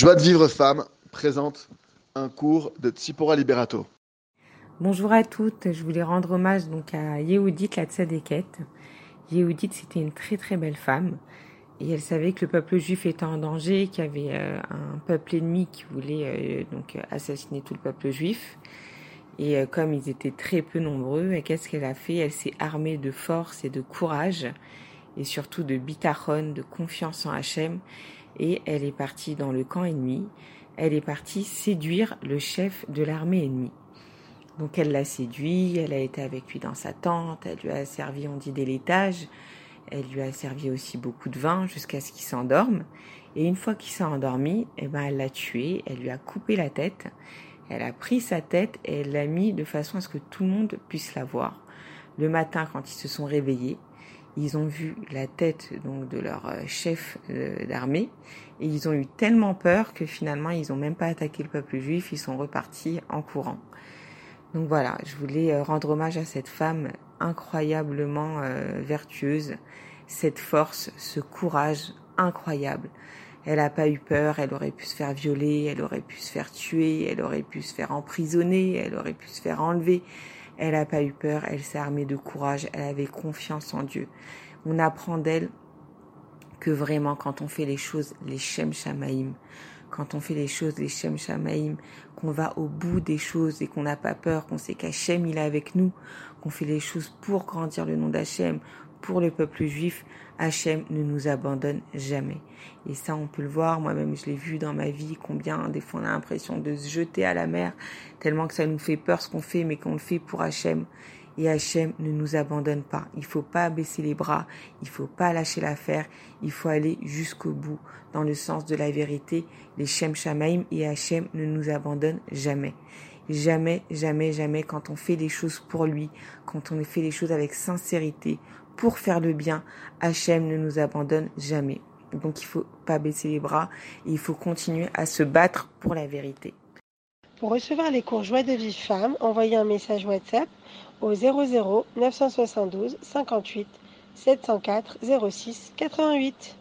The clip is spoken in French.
Joie de vivre femme présente un cours de Tsipora Liberato. Bonjour à toutes, je voulais rendre hommage donc à Yehudit la Tzadeket. Yehudit c'était une très très belle femme et elle savait que le peuple juif était en danger, qu'il y avait euh, un peuple ennemi qui voulait euh, donc assassiner tout le peuple juif. Et euh, comme ils étaient très peu nombreux, qu'est-ce qu'elle a fait? Elle s'est armée de force et de courage et surtout de bitachon, de confiance en Hachem et elle est partie dans le camp ennemi. Elle est partie séduire le chef de l'armée ennemie. Donc elle l'a séduit, elle a été avec lui dans sa tente, elle lui a servi, on dit, des laitages, elle lui a servi aussi beaucoup de vin jusqu'à ce qu'il s'endorme. Et une fois qu'il s'est endormi, eh ben elle l'a tué, elle lui a coupé la tête, elle a pris sa tête et elle l'a mis de façon à ce que tout le monde puisse la voir. Le matin, quand ils se sont réveillés, ils ont vu la tête donc de leur euh, chef euh, d'armée. Et ils ont eu tellement peur que finalement ils n'ont même pas attaqué le peuple juif, ils sont repartis en courant. Donc voilà, je voulais euh, rendre hommage à cette femme incroyablement vertueuse, cette force, ce courage incroyable. Elle n'a pas eu peur, elle aurait pu se faire violer, elle aurait pu se faire tuer, elle aurait pu se faire emprisonner, elle aurait pu se faire enlever. Elle n'a pas eu peur, elle s'est armée de courage, elle avait confiance en Dieu. On apprend d'elle que vraiment quand on fait les choses, les Shem Shamaim, quand on fait les choses, les Shem Shamaim, qu'on va au bout des choses et qu'on n'a pas peur, qu'on sait qu'Hachem il est avec nous, qu'on fait les choses pour grandir le nom d'Hachem, pour le peuple juif, Hachem ne nous abandonne jamais. Et ça, on peut le voir. Moi-même, je l'ai vu dans ma vie. Combien, des fois, on a l'impression de se jeter à la mer, tellement que ça nous fait peur ce qu'on fait, mais qu'on le fait pour Hachem. Et Hachem ne nous abandonne pas. Il faut pas baisser les bras. Il faut pas lâcher l'affaire. Il faut aller jusqu'au bout, dans le sens de la vérité. Les Shem Shamaim et Hachem ne nous abandonnent jamais. Jamais, jamais, jamais, quand on fait les choses pour lui, quand on fait les choses avec sincérité, pour faire le bien, Hachem ne nous abandonne jamais. Donc il faut pas baisser les bras, il faut continuer à se battre pour la vérité. Pour recevoir les cours Joie de vie femme, envoyez un message WhatsApp au 00 972 58 704 06 88.